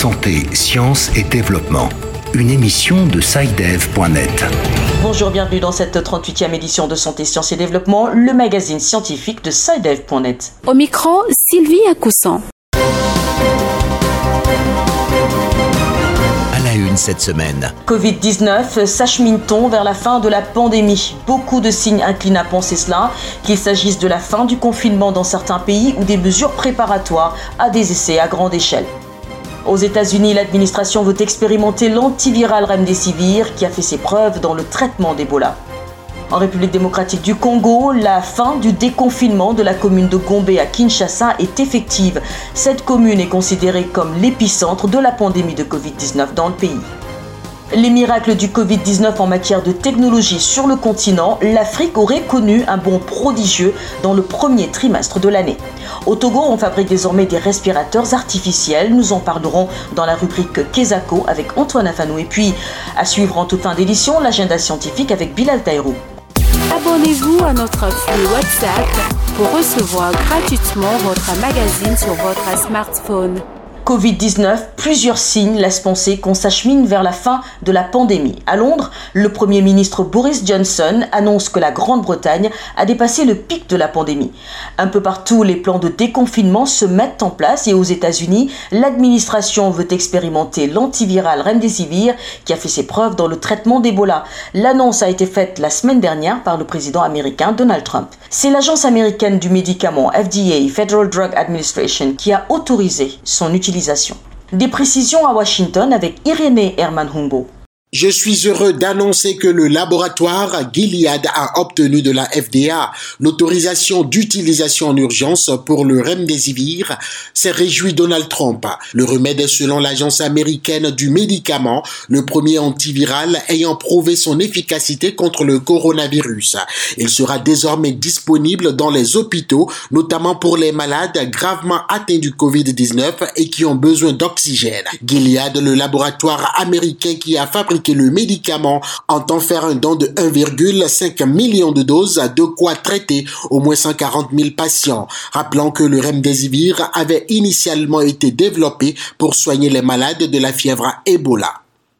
Santé, sciences et développement. Une émission de SciDev.net. Bonjour, bienvenue dans cette 38e édition de Santé, Sciences et Développement, le magazine scientifique de SciDev.net. Au micro, Sylvie Acousson. une cette semaine. Covid-19, s'achemine-t-on vers la fin de la pandémie? Beaucoup de signes inclinent à penser cela, qu'il s'agisse de la fin du confinement dans certains pays ou des mesures préparatoires à des essais à grande échelle. Aux États-Unis, l'administration veut expérimenter l'antiviral Remdesivir qui a fait ses preuves dans le traitement d'Ebola. En République démocratique du Congo, la fin du déconfinement de la commune de Gombe à Kinshasa est effective. Cette commune est considérée comme l'épicentre de la pandémie de Covid-19 dans le pays. Les miracles du Covid-19 en matière de technologie sur le continent, l'Afrique aurait connu un bond prodigieux dans le premier trimestre de l'année. Au Togo, on fabrique désormais des respirateurs artificiels. Nous en parlerons dans la rubrique Kesako avec Antoine Afanou. Et puis, à suivre en toute fin d'édition, l'agenda scientifique avec Bilal Taïrou. Abonnez-vous à notre flux WhatsApp pour recevoir gratuitement votre magazine sur votre smartphone. Covid-19, plusieurs signes laissent penser qu'on s'achemine vers la fin de la pandémie. À Londres, le Premier ministre Boris Johnson annonce que la Grande-Bretagne a dépassé le pic de la pandémie. Un peu partout, les plans de déconfinement se mettent en place et aux États-Unis, l'administration veut expérimenter l'antiviral Remdesivir qui a fait ses preuves dans le traitement d'Ebola. L'annonce a été faite la semaine dernière par le président américain Donald Trump. C'est l'agence américaine du médicament FDA, Federal Drug Administration, qui a autorisé son utilisation des précisions à Washington avec Irénée Herman Humbo. Je suis heureux d'annoncer que le laboratoire Gilead a obtenu de la FDA l'autorisation d'utilisation en urgence pour le remdesivir, s'est réjoui Donald Trump. Le remède est selon l'agence américaine du médicament, le premier antiviral ayant prouvé son efficacité contre le coronavirus. Il sera désormais disponible dans les hôpitaux, notamment pour les malades gravement atteints du Covid-19 et qui ont besoin d'oxygène. Gilead, le laboratoire américain qui a fabriqué que le médicament entend faire un don de 1,5 million de doses, de quoi traiter au moins 140 000 patients. Rappelons que le remdesivir avait initialement été développé pour soigner les malades de la fièvre Ebola.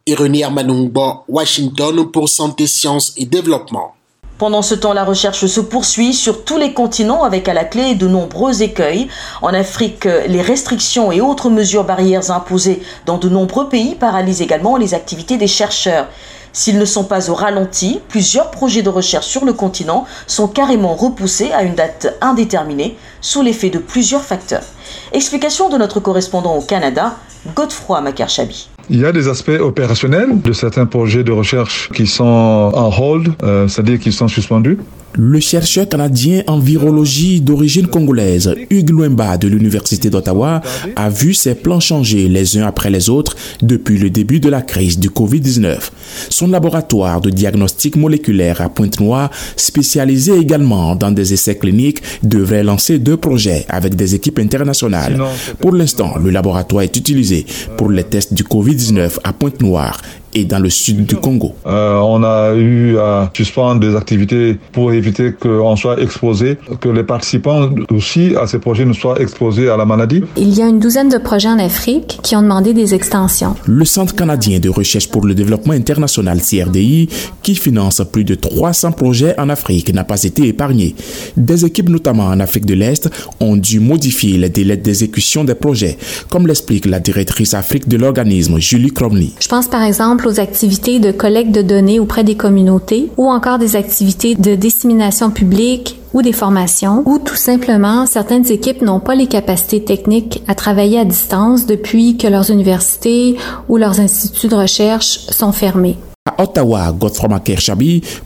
Ironie Armanungbo, Washington pour Santé, Sciences et Développement. Pendant ce temps, la recherche se poursuit sur tous les continents avec à la clé de nombreux écueils. En Afrique, les restrictions et autres mesures barrières imposées dans de nombreux pays paralysent également les activités des chercheurs. S'ils ne sont pas au ralenti, plusieurs projets de recherche sur le continent sont carrément repoussés à une date indéterminée sous l'effet de plusieurs facteurs. Explication de notre correspondant au Canada, Godefroy Makarchabi. Il y a des aspects opérationnels de certains projets de recherche qui sont en hold, euh, c'est-à-dire qui sont suspendus. Le chercheur canadien en virologie d'origine congolaise, Hugues Loemba de l'Université d'Ottawa, a vu ses plans changer les uns après les autres depuis le début de la crise du COVID-19. Son laboratoire de diagnostic moléculaire à Pointe-Noire, spécialisé également dans des essais cliniques, devrait lancer deux projets avec des équipes internationales. Pour l'instant, le laboratoire est utilisé pour les tests du COVID-19 à Pointe-Noire et dans le sud du Congo. Euh, on a eu à suspendre des activités pour éviter qu'on soit exposé, que les participants aussi à ces projets ne soient exposés à la maladie. Il y a une douzaine de projets en Afrique qui ont demandé des extensions. Le Centre canadien de recherche pour le développement international CRDI, qui finance plus de 300 projets en Afrique, n'a pas été épargné. Des équipes, notamment en Afrique de l'Est, ont dû modifier les délais d'exécution des projets, comme l'explique la directrice Afrique de l'organisme, Julie Cromley. Je pense par exemple aux activités de collecte de données auprès des communautés ou encore des activités de dissémination publique ou des formations, ou tout simplement certaines équipes n'ont pas les capacités techniques à travailler à distance depuis que leurs universités ou leurs instituts de recherche sont fermés. À Ottawa, Godfrey Maker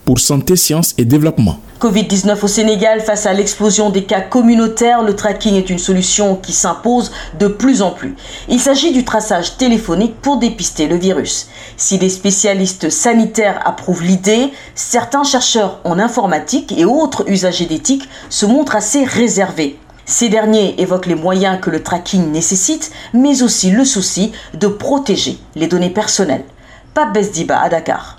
pour Santé, Sciences et Développement. Covid-19 au Sénégal, face à l'explosion des cas communautaires, le tracking est une solution qui s'impose de plus en plus. Il s'agit du traçage téléphonique pour dépister le virus. Si des spécialistes sanitaires approuvent l'idée, certains chercheurs en informatique et autres usagers d'éthique se montrent assez réservés. Ces derniers évoquent les moyens que le tracking nécessite, mais aussi le souci de protéger les données personnelles. Pape Besdiba à Dakar.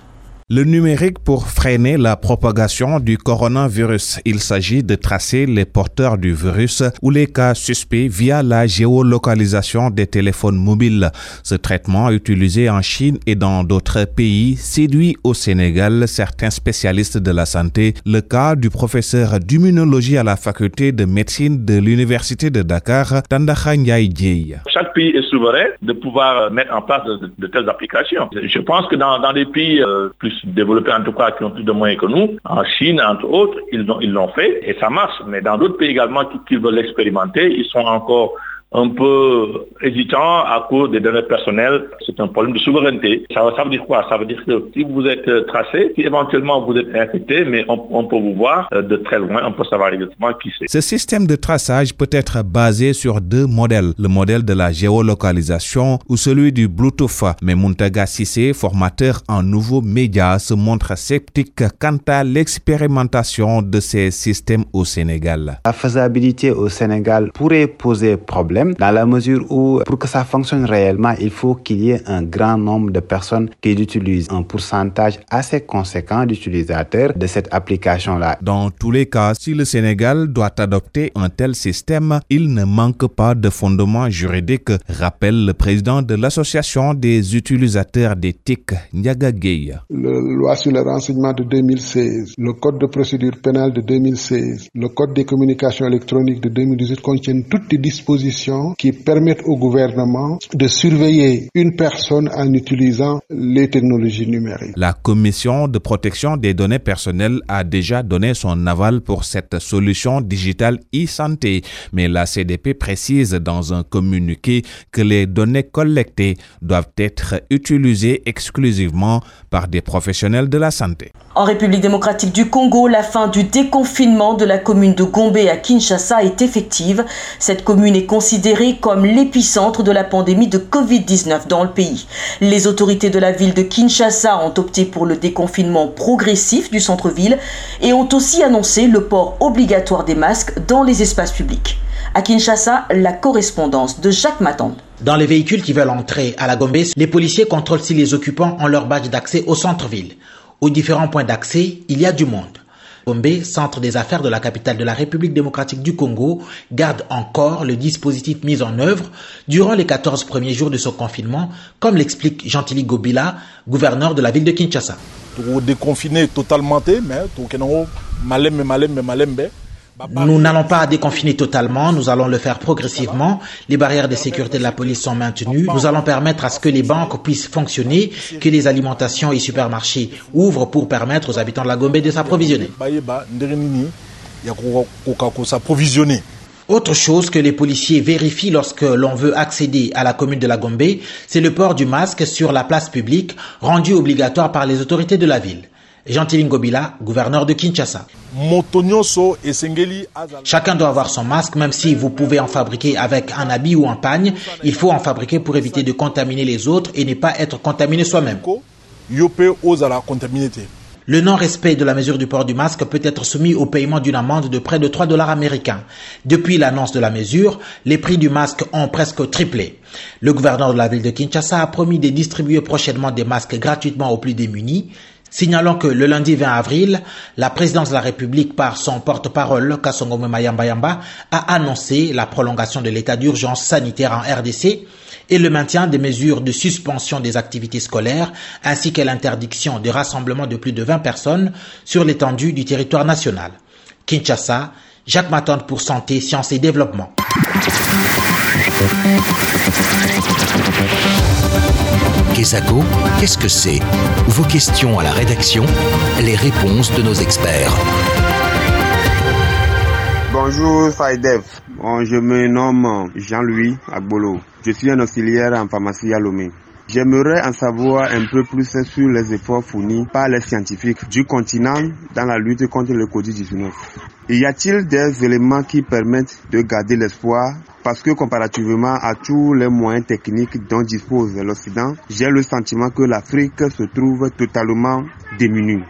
Le numérique pour freiner la propagation du coronavirus. Il s'agit de tracer les porteurs du virus ou les cas suspects via la géolocalisation des téléphones mobiles. Ce traitement utilisé en Chine et dans d'autres pays séduit au Sénégal certains spécialistes de la santé. Le cas du professeur d'immunologie à la faculté de médecine de l'université de Dakar, Tandakha Ndiaye Chaque pays est souverain de pouvoir mettre en place de, telles applications. Je pense que dans, des pays euh, plus développés, en tout cas, qui ont plus de moyens que nous, en Chine, entre autres, ils l'ont ils fait et ça marche. Mais dans d'autres pays également qui, qui veulent l'expérimenter, ils sont encore un peu hésitant à cause des données personnelles. C'est un problème de souveraineté. Ça, veut dire quoi? Ça veut dire que si vous êtes euh, tracé, si éventuellement vous êtes infecté, mais on, peut vous voir euh, de très loin, on peut savoir exactement qui c'est. Ce système de traçage peut être basé sur deux modèles, le modèle de la géolocalisation ou celui du Bluetooth. Mais Muntaga Sissé, formateur en nouveaux médias, se montre sceptique quant à l'expérimentation de ces systèmes au Sénégal. La faisabilité au Sénégal pourrait poser problème dans la mesure où pour que ça fonctionne réellement, il faut qu'il y ait un grand nombre de personnes qui utilisent un pourcentage assez conséquent d'utilisateurs de cette application-là. Dans tous les cas, si le Sénégal doit adopter un tel système, il ne manque pas de fondement juridique, rappelle le président de l'association des utilisateurs des TIC, Ndiaga Gueye. La loi sur le renseignement de 2016, le code de procédure pénale de 2016, le code des communications électroniques de 2018 contiennent toutes les dispositions qui permettent au gouvernement de surveiller une personne en utilisant les technologies numériques. La Commission de protection des données personnelles a déjà donné son aval pour cette solution digitale e-santé, mais la CDP précise dans un communiqué que les données collectées doivent être utilisées exclusivement par des professionnels de la santé. En République démocratique du Congo, la fin du déconfinement de la commune de Gombe à Kinshasa est effective. Cette commune est comme l'épicentre de la pandémie de Covid-19 dans le pays. Les autorités de la ville de Kinshasa ont opté pour le déconfinement progressif du centre-ville et ont aussi annoncé le port obligatoire des masques dans les espaces publics. À Kinshasa, la correspondance de Jacques Matande. Dans les véhicules qui veulent entrer à la Gombe, les policiers contrôlent si les occupants ont leur badge d'accès au centre-ville. Aux différents points d'accès, il y a du monde. Gombe, centre des affaires de la capitale de la République démocratique du Congo, garde encore le dispositif mis en œuvre durant les 14 premiers jours de ce confinement, comme l'explique Gentili Gobila, gouverneur de la ville de Kinshasa. Déconfiné totalement, mais nous n'allons pas déconfiner totalement, nous allons le faire progressivement. Les barrières de sécurité de la police sont maintenues. Nous allons permettre à ce que les banques puissent fonctionner, que les alimentations et supermarchés ouvrent pour permettre aux habitants de la Gombe de s'approvisionner. Autre chose que les policiers vérifient lorsque l'on veut accéder à la commune de la Gombe, c'est le port du masque sur la place publique, rendu obligatoire par les autorités de la ville. Jean Gobila, gouverneur de Kinshasa. Chacun doit avoir son masque, même si vous pouvez en fabriquer avec un habit ou un pagne. Il faut en fabriquer pour éviter de contaminer les autres et ne pas être contaminé soi-même. Le non-respect de la mesure du port du masque peut être soumis au paiement d'une amende de près de 3 dollars américains. Depuis l'annonce de la mesure, les prix du masque ont presque triplé. Le gouverneur de la ville de Kinshasa a promis de distribuer prochainement des masques gratuitement aux plus démunis. Signalons que le lundi 20 avril, la présidence de la République, par son porte-parole, Kassongome Mayamba a annoncé la prolongation de l'état d'urgence sanitaire en RDC et le maintien des mesures de suspension des activités scolaires ainsi que l'interdiction de rassemblement de plus de 20 personnes sur l'étendue du territoire national. Kinshasa, Jacques Matante pour Santé, Sciences et Développement. Qu'est-ce que c'est? Vos questions à la rédaction, les réponses de nos experts. Bonjour Faidev, je me nomme Jean-Louis Agbolo. Je suis un auxiliaire en pharmacie à Lomé. J'aimerais en savoir un peu plus sur les efforts fournis par les scientifiques du continent dans la lutte contre le Covid-19. Y a-t-il des éléments qui permettent de garder l'espoir? Parce que comparativement à tous les moyens techniques dont dispose l'Occident, j'ai le sentiment que l'Afrique se trouve totalement démunie.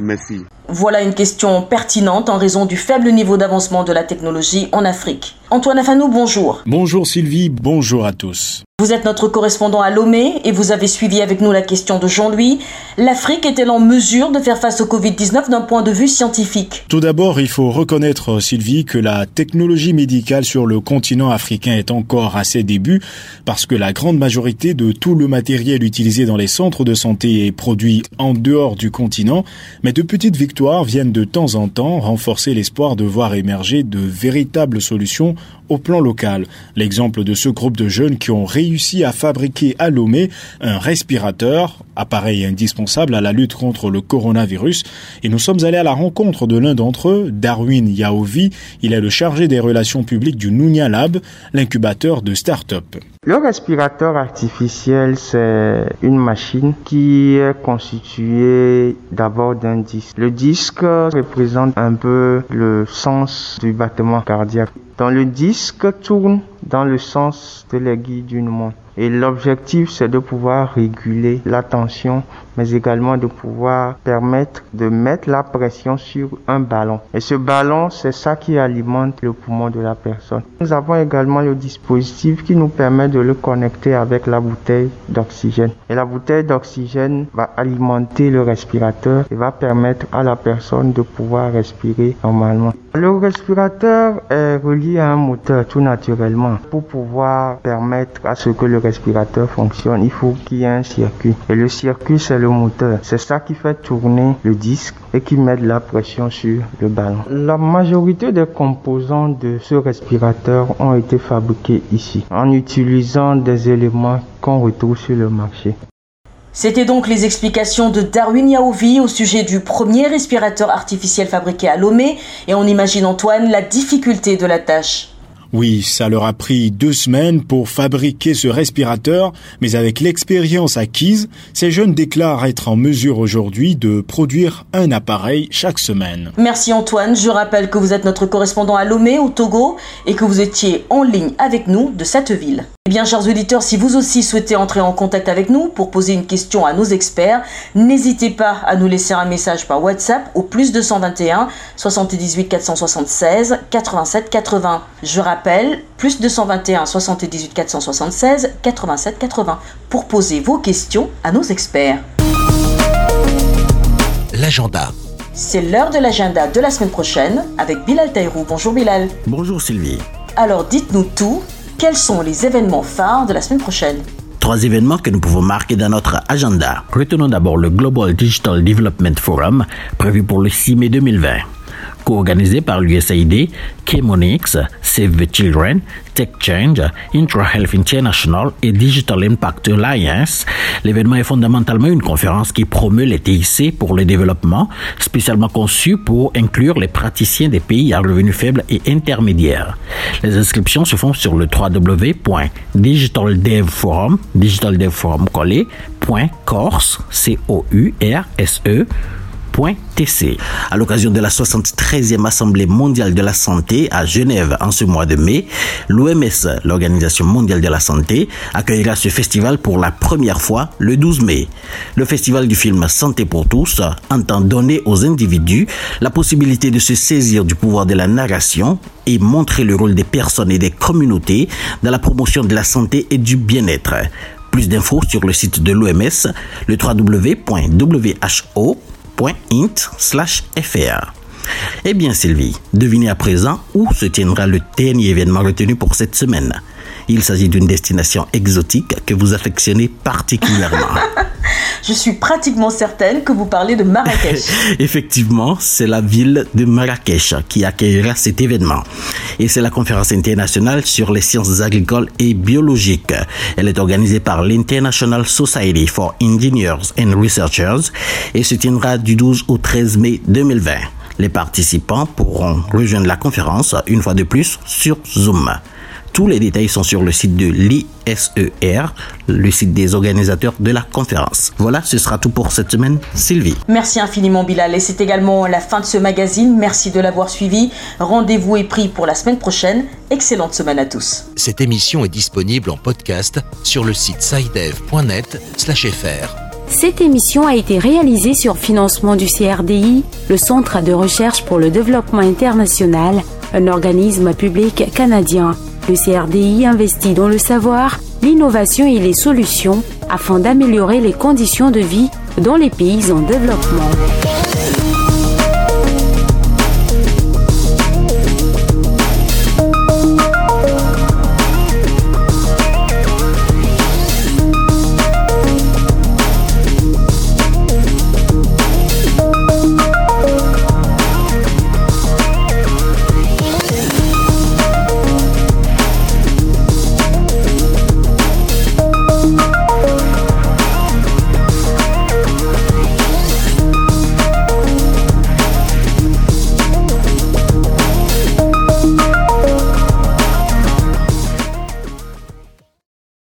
Merci. Voilà une question pertinente en raison du faible niveau d'avancement de la technologie en Afrique. Antoine Afanou, bonjour. Bonjour Sylvie, bonjour à tous. Vous êtes notre correspondant à Lomé et vous avez suivi avec nous la question de Jean-Louis. L'Afrique est-elle en mesure de faire face au Covid-19 d'un point de vue scientifique? Tout d'abord, il faut reconnaître, Sylvie, que la technologie médicale sur le continent africain est encore à ses débuts parce que la grande majorité de tout le matériel utilisé dans les centres de santé est produit en dehors du continent, mais de petites victoires viennent de temps en temps renforcer l'espoir de voir émerger de véritables solutions au plan local. L'exemple de ce groupe de jeunes qui ont réussi à fabriquer à Lomé un respirateur, appareil indispensable à la lutte contre le coronavirus, et nous sommes allés à la rencontre de l'un d'entre eux, Darwin Yaovi. Il est le chargé des relations publiques du Nunia Lab, l'incubateur de start-up. Le respirateur artificiel, c'est une machine qui est constituée d'abord d'un disque. Le disque représente un peu le sens du battement cardiaque. Dans le disque tourne dans le sens de l'aiguille d'une montre. Et l'objectif, c'est de pouvoir réguler la tension, mais également de pouvoir permettre de mettre la pression sur un ballon. Et ce ballon, c'est ça qui alimente le poumon de la personne. Nous avons également le dispositif qui nous permet de le connecter avec la bouteille d'oxygène. Et la bouteille d'oxygène va alimenter le respirateur et va permettre à la personne de pouvoir respirer normalement. Le respirateur est relié à un moteur tout naturellement. Pour pouvoir permettre à ce que le respirateur fonctionne, il faut qu'il y ait un circuit. Et le circuit, c'est le moteur. C'est ça qui fait tourner le disque et qui met de la pression sur le ballon. La majorité des composants de ce respirateur ont été fabriqués ici en utilisant des éléments qu'on retrouve sur le marché. C'était donc les explications de Darwin Yaovi au sujet du premier respirateur artificiel fabriqué à Lomé et on imagine Antoine la difficulté de la tâche. Oui, ça leur a pris deux semaines pour fabriquer ce respirateur, mais avec l'expérience acquise, ces jeunes déclarent être en mesure aujourd'hui de produire un appareil chaque semaine. Merci Antoine, je rappelle que vous êtes notre correspondant à Lomé au Togo et que vous étiez en ligne avec nous de cette ville. Eh bien, chers auditeurs, si vous aussi souhaitez entrer en contact avec nous pour poser une question à nos experts, n'hésitez pas à nous laisser un message par WhatsApp au plus 221 78 476 87 80. Je rappelle, plus 221 78 476 87 80 pour poser vos questions à nos experts. L'agenda. C'est l'heure de l'agenda de la semaine prochaine avec Bilal Taïrou. Bonjour Bilal. Bonjour Sylvie. Alors dites-nous tout quels sont les événements phares de la semaine prochaine Trois événements que nous pouvons marquer dans notre agenda. Retenons d'abord le Global Digital Development Forum prévu pour le 6 mai 2020 co-organisé par l'USAID, Chemonix, Save the Children, Tech Change, IntraHealth International et Digital Impact Alliance. L'événement est fondamentalement une conférence qui promeut les TIC pour le développement, spécialement conçue pour inclure les praticiens des pays à revenus faibles et intermédiaires. Les inscriptions se font sur le www.digitaldevforum, digitaldevforum C-O-U-R-S-E, TC. À l'occasion de la 73e Assemblée mondiale de la santé à Genève en ce mois de mai, l'OMS, l'Organisation mondiale de la santé, accueillera ce festival pour la première fois le 12 mai. Le festival du film Santé pour tous entend donner aux individus la possibilité de se saisir du pouvoir de la narration et montrer le rôle des personnes et des communautés dans la promotion de la santé et du bien-être. Plus d'infos sur le site de l'OMS, le www.who .int/fr. Eh bien Sylvie, devinez à présent où se tiendra le dernier événement retenu pour cette semaine. Il s'agit d'une destination exotique que vous affectionnez particulièrement. Je suis pratiquement certaine que vous parlez de Marrakech. Effectivement, c'est la ville de Marrakech qui accueillera cet événement. Et c'est la conférence internationale sur les sciences agricoles et biologiques. Elle est organisée par l'International Society for Engineers and Researchers et se tiendra du 12 au 13 mai 2020. Les participants pourront rejoindre la conférence une fois de plus sur Zoom. Tous les détails sont sur le site de l'ISER, le site des organisateurs de la conférence. Voilà, ce sera tout pour cette semaine. Sylvie. Merci infiniment Bilal et c'est également la fin de ce magazine. Merci de l'avoir suivi. Rendez-vous est pris pour la semaine prochaine. Excellente semaine à tous. Cette émission est disponible en podcast sur le site sidev.net/fr. Cette émission a été réalisée sur financement du CRDI, le Centre de recherche pour le développement international, un organisme public canadien. Le CRDI investit dans le savoir, l'innovation et les solutions afin d'améliorer les conditions de vie dans les pays en développement.